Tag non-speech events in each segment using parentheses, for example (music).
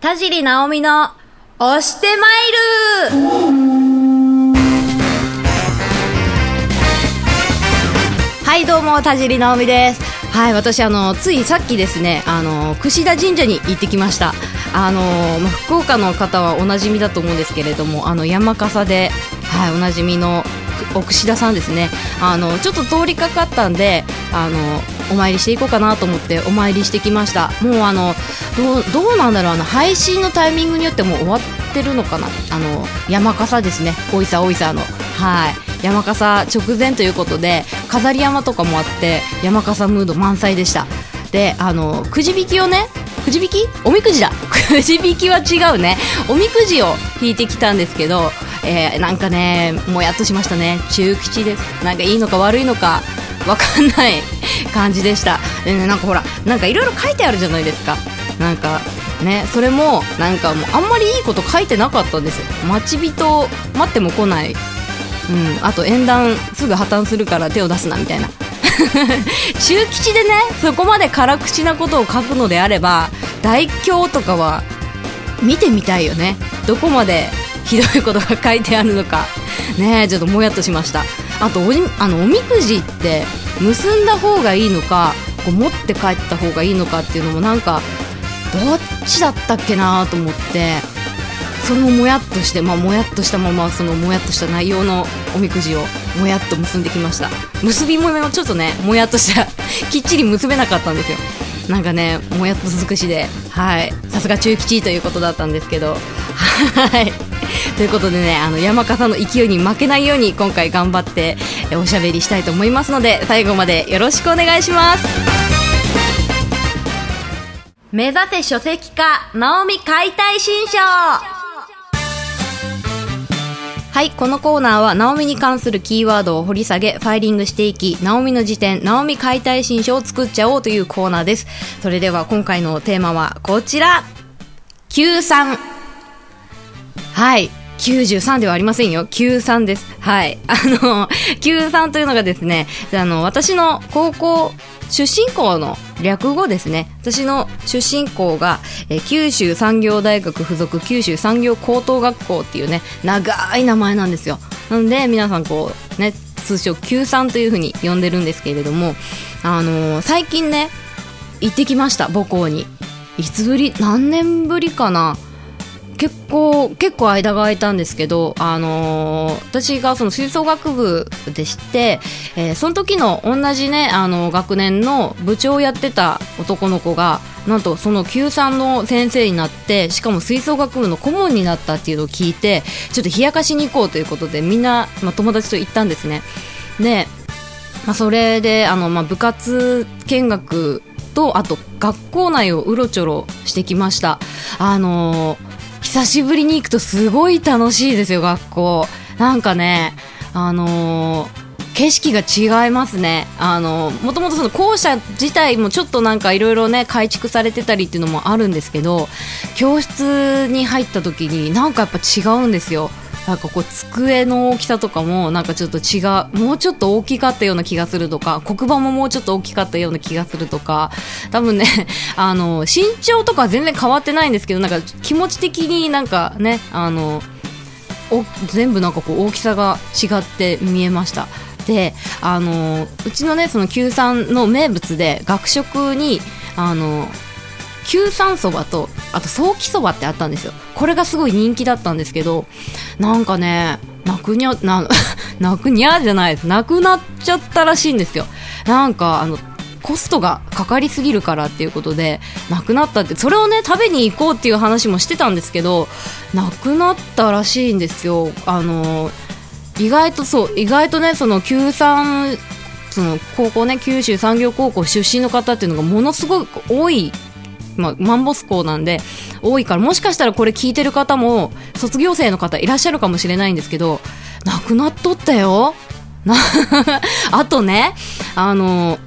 田尻直美の押してまいる。はいどうも田尻直美です。はい私あのついさっきですねあの櫛田神社に行ってきました。あの、まあ、福岡の方はおなじみだと思うんですけれどもあの山笠ではいおなじみの奥志田さんですね。あのちょっと通りかかったんであのお参りしていこうかなと思ってお参りしてきました。もうあのどうなんだろう。あの配信のタイミングによってもう終わってるのかな。あの山笠ですね。おいさおいさの。はい。山笠直前ということで飾り山とかもあって山笠ムード満載でした。であのくじ引きをねくじ引き？おみくじだ。くじ引きは違うね。おみくじを引いてきたんですけど、えー、なんかねもやっとしましたね。中吉ですなんかいいのか悪いのかわかんない (laughs) 感じでした。でねなんかほらなんかいろいろ書いてあるじゃないですか。なんかねそれもなんかもうあんまりいいこと書いてなかったんです待ち人待っても来ない。うん。あと縁談すぐ破綻するから手を出すなみたいな。中吉でねそこまで辛口なことを書くのであれば大凶とかは見てみたいよね。どこまで (laughs) ひどいことが書いてあるのか。ねちょっともやっとしました。あとおあのおみくじって結んだ方がいいのかこう持って帰った方がいいのかっていうのもなんかどっちだったっけなと思ってそれももやっとして、まあ、もやっとしたままそのもやっとした内容のおみくじをもやっと結んできました。結び目もちょっとねもやっとした。(laughs) きっちり結べなかったんですよ。なんかねもやっと尽くしで。はい。さすが中吉ということだったんですけど。はい。ということでねあの山笠の勢いに負けないように今回頑張っておしゃべりしたいと思いますので最後までよろしくお願いします。目指せ書籍化ナオミ解体新書はい、このコーナーは、ナオミに関するキーワードを掘り下げ、ファイリングしていき、ナオミの辞典、ナオミ解体新書を作っちゃおうというコーナーです。それでは、今回のテーマはこちら !93! はい、93ではありませんよ。93です。はい。(laughs) あの、93というのがですね、あの、私の高校出身校の略語ですね。私の出身校が、えー、九州産業大学附属九州産業高等学校っていうね、長い名前なんですよ。なので、皆さんこう、ね、通称九産というふうに呼んでるんですけれども、あのー、最近ね、行ってきました、母校に。いつぶり何年ぶりかな結構結構間が空いたんですけど、あのー、私がその吹奏楽部でして、えー、その時の同じねあの学年の部長をやってた男の子がなんとその Q3 の先生になってしかも吹奏楽部の顧問になったっていうのを聞いてちょっと冷やかしに行こうということでみんな、まあ、友達と行ったんですね。で、まあ、それであの、まあ、部活見学とあと学校内をうろちょろしてきました。あのー久しぶりに行くとすごい楽しいですよ、学校。なんかね、あのー、景色が違いますね。あのもともとその校舎自体もちょっとなんかいろいろね改築されてたりっていうのもあるんですけど教室に入った時になんかやっぱ違うんですよなんかこう机の大きさとかもなんかちょっと違うもうちょっと大きかったような気がするとか黒板ももうちょっと大きかったような気がするとか多分ね (laughs) あの身長とか全然変わってないんですけどなんか気持ち的になんかねあの全部なんかこう大きさが違って見えました。であのうちのねその Q3 の名物で学食にあの九三そばとあとソーキそばってあったんですよ。これがすごい人気だったんですけどなんかねなくにゃな (laughs) なくにゃじゃないなくなっちゃったらしいんですよ。なんかあのコストがかかりすぎるからっていうことでなくなったってそれをね食べに行こうっていう話もしてたんですけどなくなったらしいんですよ。あの意外とそう意外とねその九三その高校ね九州産業高校出身の方っていうのがものすごく多いまあ、マンボス校なんで多いからもしかしたらこれ聞いてる方も卒業生の方いらっしゃるかもしれないんですけどなくなっとったよ。(laughs) あとねあの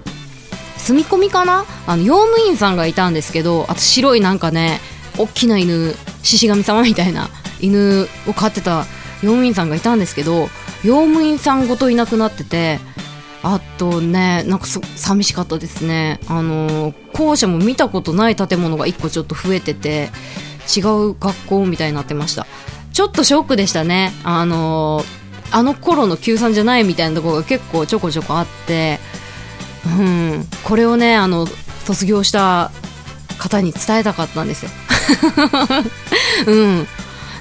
住み込みかな？あの用務員さんがいたんですけどあと白いなんかね大きな犬獅子神様みたいな犬を飼ってた用務員さんがいたんですけど用務員さんごといなくなっててあとねなんか寂しかったですね。あの校舎も見たことない建物が1個ちょっと増えてて違う学校みたいになってました。ちょっとショックでしたね。あの、あの頃の Q さんじゃないみたいなところが結構ちょこちょこあってうん。これをねあの卒業した方に伝えたかったんですよ。(laughs) うん。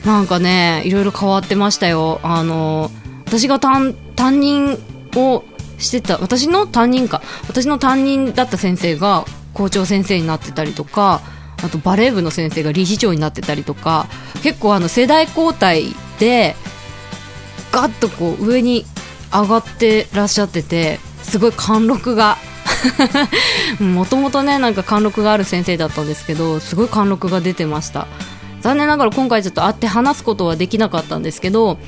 なんかねいろいろ変わってましたよ。あの私が担任をしてた。私の担任か。私の担任だった先生が校長先生になってたりとかあとバレー部の先生が理事長になってたりとか結構あの世代交代でガッとこう上に上がってらっしゃっててすごい貫禄が (laughs) もともとねなんか貫禄がある先生だったんですけどすごい貫禄が出てました。残念ながら今回ちょっと会って話すことはできなかったんですけど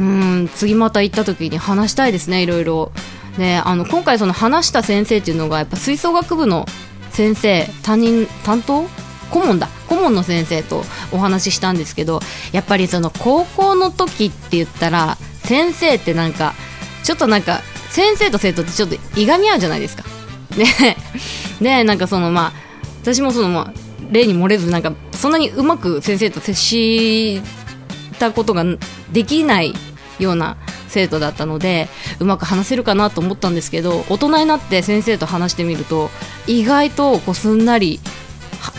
うん次また行った時に話したいですねいろいろ。であの今回その話した先生っていうのがやっぱ吹奏楽部の先生担任担当？顧問だ。顧問の先生とお話ししたんですけどやっぱりその高校の時って言ったら先生ってなんかちょっとなんか先生と生徒ってちょっといがみ合うじゃないですか。ね。でなんかそのまあ私もそのまあ例に漏れずなんかそんなにうまく先生と接したことができないような生徒だったのでうまく話せるかなと思ったんですけど大人になって先生と話してみると意外とこうすんなり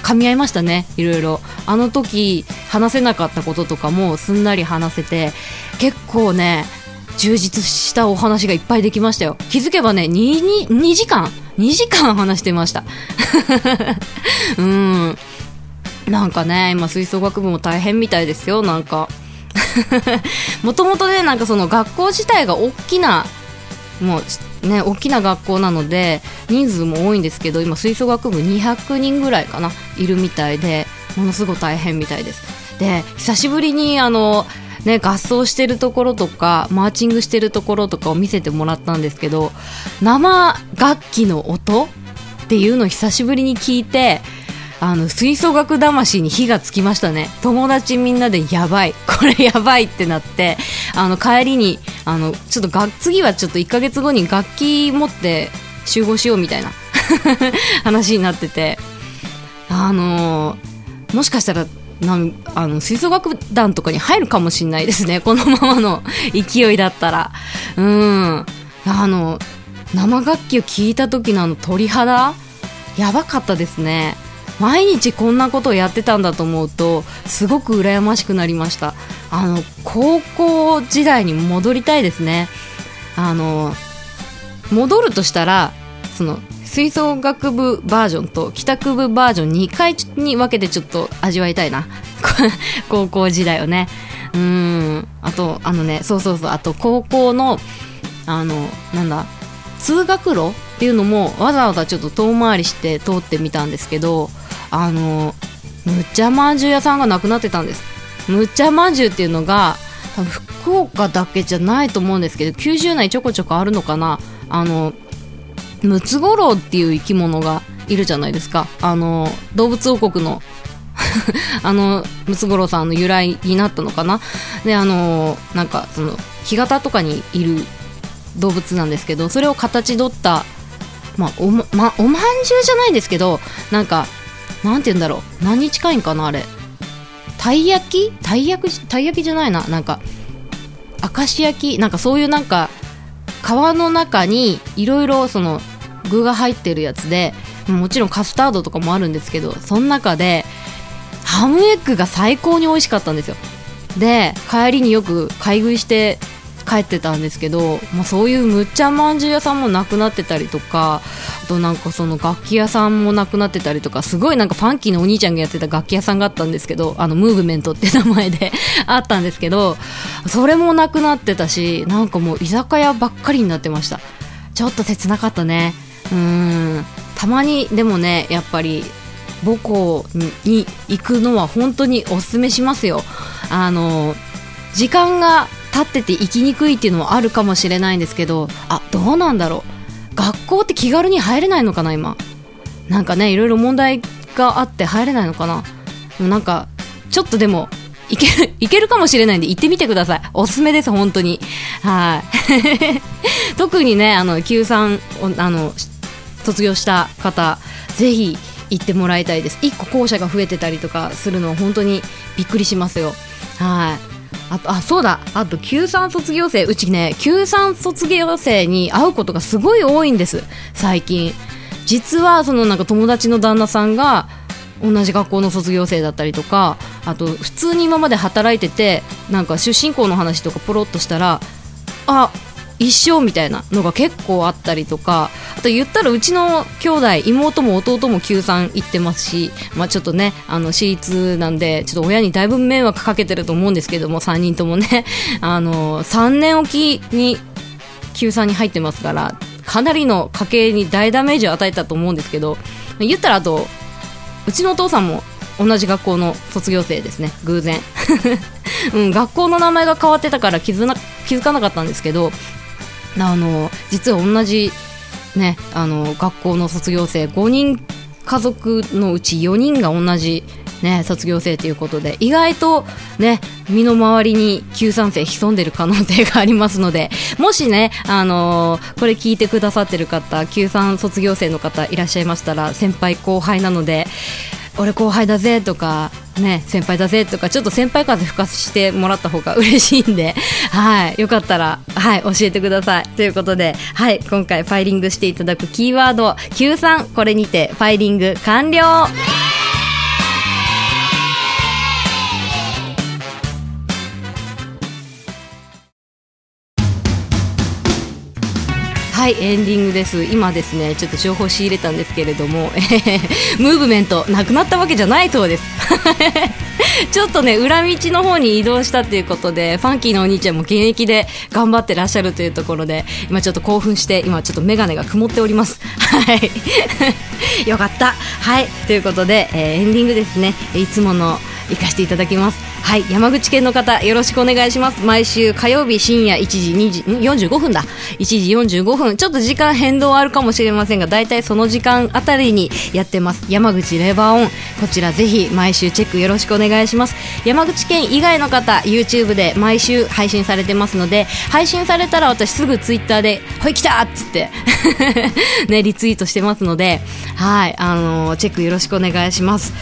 噛み合いましたねいろいろ。あの時話せなかったこととかもすんなり話せて結構ね充実したお話がいっぱいできましたよ。気づけばね 2, 2, 2時間2時間話してました。(laughs) うん。なんかね今吹奏楽部も大変みたいですよなんか。もともとねなんかその学校自体が大きなもうね大きな学校なので人数も多いんですけど今吹奏楽部200人ぐらいかないるみたいでものすごく大変みたいです。で久しぶりにあのね、合奏してるところとかマーチングしてるところとかを見せてもらったんですけど生楽器の音っていうのを久しぶりに聞いてあの吹奏楽魂に火がつきましたね。友達みんなでやばい。(laughs) これやばいってなってあの帰りにあのちょっとが次はちょっと1ヶ月後に楽器持って集合しようみたいな (laughs) 話になってて。あのー、もしかしたらなんあの吹奏楽団とかに入るかもしれないですね。(laughs) このままの勢いだったら。うん。あの生楽器を聴いた時のあの鳥肌？やばかったですね。毎日こんなことをやってたんだと思うとすごく羨ましくなりました。あの高校時代に戻りたいですね。あの戻るとしたらその吹奏楽部バージョンと帰宅部バージョン2回に分けてちょっと味わいたいな。(laughs) 高校時代をね。うん。あとあのねそうそうそう。あと高校のあのなんだ通学路っていうのもわざわざちょっと遠回りして通ってみたんですけどあのむっちゃまんじゅう屋さんがなくなってたんです。むっちゃまんじゅうっていうのが福岡だけじゃないと思うんですけど九州内ちょこちょこあるのかな。あのムツゴロウっていう生き物がいるじゃないですか。あの動物王国の (laughs) あのムツゴロウさんの由来になったのかな。であのなんかその干潟とかにいる動物なんですけどそれを形取ったまあおまおまんじゅうじゃないですけどなんかなんて言うんだろう。何に近いんかなあれ。たい焼き？たい焼きたい焼きじゃないな。なんか明石焼き？なんかそういうなんか皮の中にいろいろその具が入ってるやつでもちろんカスタードとかもあるんですけどその中でハムエッグが最高に美味しかったんですよ。で帰りによく買い食いして帰ってたんですけど、まあ、そういうむっちゃまんじゅう屋さんもなくなってたりとかあとなんかその楽器屋さんもなくなってたりとかすごいなんかファンキーなお兄ちゃんがやってた楽器屋さんがあったんですけどあのムーブメントって名前で (laughs) あったんですけどそれもなくなってたしなんかもう居酒屋ばっかりになってました。ちょっと切なかったね。うん。たまにでもねやっぱり母校に行くのは本当におすすめしますよ。あの時間が立ってて行きにくいっていうのもあるかもしれないんですけどあどうなんだろう。学校って気軽に入れないのかな今。なんかねいろいろ問題があって入れないのかな。でもなんかちょっとでもいける (laughs) いけるかもしれないんで行ってみてください。おすすめです本当に。はい。(laughs) 特にねあの Q さんあの卒業した方ぜひ行ってもらいたいです。1個校舎が増えてたりとかするのは本当にびっくりしますよ。はい。あとあそうだ。あと93卒業生。うちね93卒業生に会うことがすごい多いんです。最近。実はそのなんか友達の旦那さんが同じ学校の卒業生だったりとかあと普通に今まで働いててなんか出身校の話とかポロっとしたらあ一緒みたいなのが結構あったりとかあと言ったらうちの兄弟妹も弟も9 3行ってますし、まあ、ちょっとねあの私立なんでちょっと親にだいぶ迷惑かけてると思うんですけども3人ともね (laughs) あの3年おきに9 3に入ってますからかなりの家計に大ダメージを与えたと思うんですけど言ったらあとうちのお父さんも同じ学校の卒業生ですね偶然、(laughs) うん、学校の名前が変わってたから気づな気づかなかったんですけどあの実は同じ、ね、あの学校の卒業生5人家族のうち4人が同じ、ね、卒業生ということで意外と、ね、身の回りに旧3世潜んでる可能性がありますのでもしね、あのー、これ聞いてくださってる方旧3卒業生の方いらっしゃいましたら先輩後輩なので俺後輩だぜとかね先輩だぜとかちょっと先輩風吹かしてもらった方が嬉しいんで (laughs) はいよかったらはい教えてください。ということではい今回ファイリングしていただくキーワード Q3 これにてファイリング完了。はいエンディングです。今ですねちょっと情報仕入れたんですけれども、え、(laughs) ムーブメントなくなったわけじゃないそうです。(laughs) ちょっとね裏道の方に移動したということでファンキーのお兄ちゃんも現役で頑張ってらっしゃるというところで今ちょっと興奮して今ちょっと眼鏡が曇っております。はい。(laughs) よかった。はい。ということで、えー、エンディングですね。いつもの行かせていただきます。はい山口県の方よろしくお願いします。毎週火曜日深夜1時2時45分だ。1時45分。ちょっと時間変動あるかもしれませんが大体その時間あたりにやってます。山口レバーオン。こちらぜひ毎週チェックよろしくお願いします。山口県以外の方 YouTube で毎週配信されてますので配信されたら私すぐ Twitter で「ほい来た!」っつって (laughs) ねリツイートしてますのではいあの、チェックよろしくお願いします。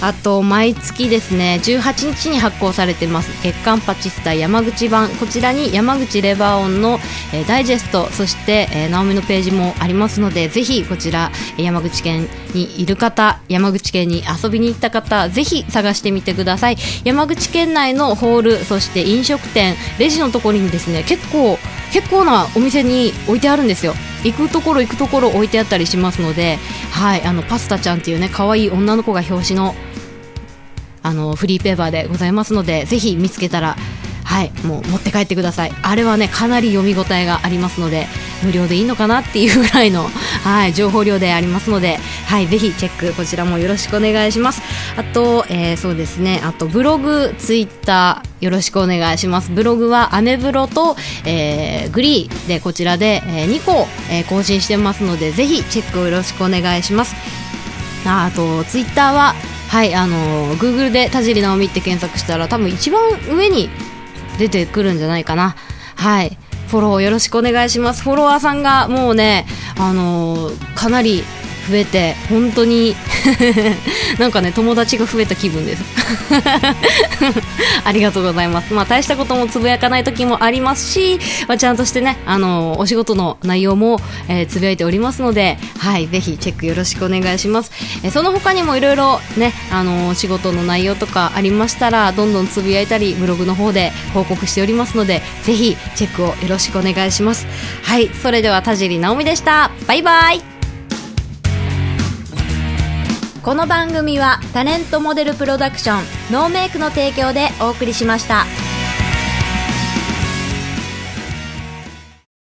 あと毎月ですね18日に発行されてます。月刊パチスタ山口版。こちらに山口レバーオンの、えー、ダイジェストそして、えー、直美のページもありますのでぜひこちら山口県にいる方山口県に遊びに行った方ぜひ探してみてください。山口県内のホールそして飲食店レジのところにですね結構結構なお店に置いてあるんですよ。行くところ行くところ置いてあったりしますので、はい、あのパスタちゃんっていうね可愛い女の子が表紙のあのフリーペーパーでございますのでぜひ見つけたらはいもう持って帰ってください。あれはねかなり読み応えがありますので無料でいいのかなっていうぐらいの、はい、情報量でありますので、はい、ぜひチェックこちらもよろしくお願いします。あと、えー、そうですね。あとブログツイッターよろしくお願いします。ブログはアメブロと、えー、グリーでこちらで、えー、2個、えー、更新してますのでぜひチェックをよろしくお願いします。ああとツイッターははいあの Google で田尻直美って検索したら多分一番上に出てくるんじゃないかな。はい。フォローよろしくお願いします。フォロワーさんがもうねあのかなり増えて本当に (laughs) なんかね友達が増えた気分です。(laughs) ありがとうございます。まあ大したこともつぶやかない時もありますし、まあ、ちゃんとしてねあのお仕事の内容も、えー、つぶやいておりますのではいぜひチェックよろしくお願いします、えー、その他にもいろいろねあの仕事の内容とかありましたらどんどんつぶやいたりブログの方で報告しておりますのでぜひチェックをよろしくお願いします。はいそれでは田尻直美でした。バイバイ。この番組はタレントモデルプロダクションノーメイクの提供でお送りしました。